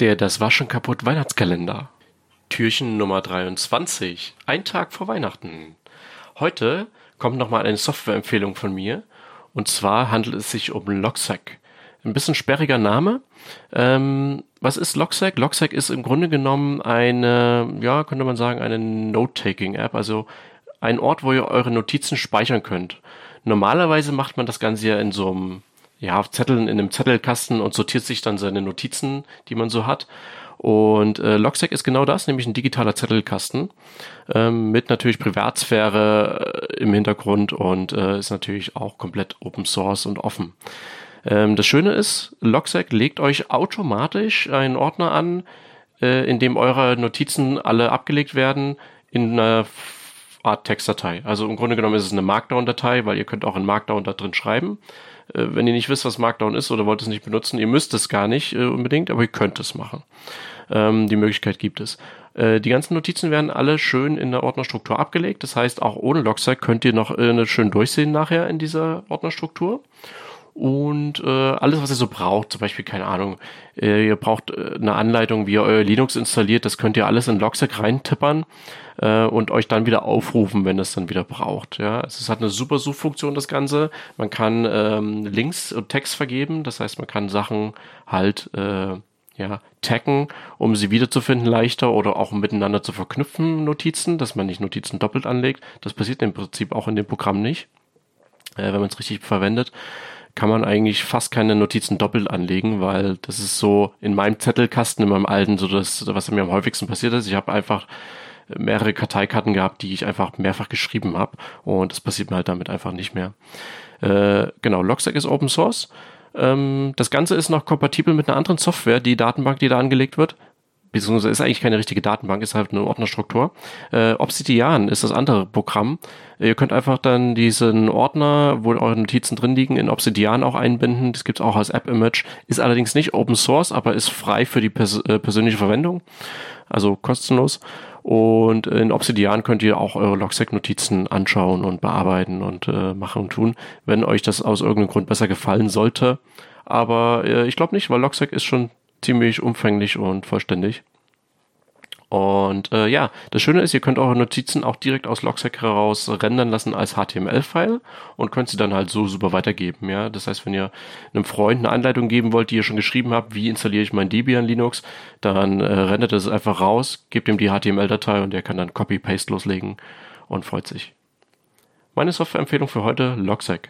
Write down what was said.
Der Das Waschen kaputt Weihnachtskalender. Türchen Nummer 23. Ein Tag vor Weihnachten. Heute kommt nochmal eine Softwareempfehlung von mir. Und zwar handelt es sich um Logsack. Ein bisschen sperriger Name. Ähm, was ist Logsack? Logsack ist im Grunde genommen eine, ja, könnte man sagen, eine Note-Taking-App. Also ein Ort, wo ihr eure Notizen speichern könnt. Normalerweise macht man das Ganze ja in so einem ja, Zetteln in einem Zettelkasten und sortiert sich dann seine Notizen, die man so hat. Und äh, Logstack ist genau das, nämlich ein digitaler Zettelkasten ähm, mit natürlich Privatsphäre äh, im Hintergrund und äh, ist natürlich auch komplett Open Source und offen. Ähm, das Schöne ist, Logstack legt euch automatisch einen Ordner an, äh, in dem eure Notizen alle abgelegt werden in einer Art Textdatei. Also im Grunde genommen ist es eine Markdown-Datei, weil ihr könnt auch in Markdown da drin schreiben. Äh, wenn ihr nicht wisst, was Markdown ist oder wollt es nicht benutzen, ihr müsst es gar nicht äh, unbedingt, aber ihr könnt es machen. Ähm, die Möglichkeit gibt es. Äh, die ganzen Notizen werden alle schön in der Ordnerstruktur abgelegt. Das heißt, auch ohne Logstack könnt ihr noch äh, schön durchsehen nachher in dieser Ordnerstruktur und äh, alles, was ihr so braucht, zum Beispiel, keine Ahnung, äh, ihr braucht äh, eine Anleitung, wie ihr euer Linux installiert, das könnt ihr alles in Logstack reintippern äh, und euch dann wieder aufrufen, wenn es dann wieder braucht. Ja, also es hat eine super Suchfunktion, das Ganze. Man kann ähm, Links und Text vergeben, das heißt, man kann Sachen halt äh, ja, taggen, um sie wiederzufinden leichter oder auch miteinander zu verknüpfen, Notizen, dass man nicht Notizen doppelt anlegt. Das passiert im Prinzip auch in dem Programm nicht, äh, wenn man es richtig verwendet kann man eigentlich fast keine Notizen doppelt anlegen, weil das ist so in meinem Zettelkasten, in meinem alten, so das, was mir am häufigsten passiert ist. Ich habe einfach mehrere Karteikarten gehabt, die ich einfach mehrfach geschrieben habe und das passiert mir halt damit einfach nicht mehr. Äh, genau, Logstack ist Open Source. Ähm, das Ganze ist noch kompatibel mit einer anderen Software, die Datenbank, die da angelegt wird beziehungsweise ist eigentlich keine richtige Datenbank, ist halt eine Ordnerstruktur. Äh, Obsidian ist das andere Programm. Ihr könnt einfach dann diesen Ordner, wo eure Notizen drin liegen, in Obsidian auch einbinden. Das gibt's auch als App-Image. Ist allerdings nicht Open Source, aber ist frei für die pers äh, persönliche Verwendung. Also kostenlos. Und in Obsidian könnt ihr auch eure Logstack-Notizen anschauen und bearbeiten und äh, machen und tun, wenn euch das aus irgendeinem Grund besser gefallen sollte. Aber äh, ich glaube nicht, weil Logstack ist schon ziemlich umfänglich und vollständig. Und äh, ja, das Schöne ist, ihr könnt eure Notizen auch direkt aus Logstack heraus rendern lassen als HTML-File und könnt sie dann halt so super weitergeben. Ja, das heißt, wenn ihr einem Freund eine Anleitung geben wollt, die ihr schon geschrieben habt, wie installiere ich mein Debian Linux, dann äh, rendert es einfach raus, gebt ihm die HTML-Datei und der kann dann Copy-Paste loslegen und freut sich. Meine Softwareempfehlung für heute, Logsack.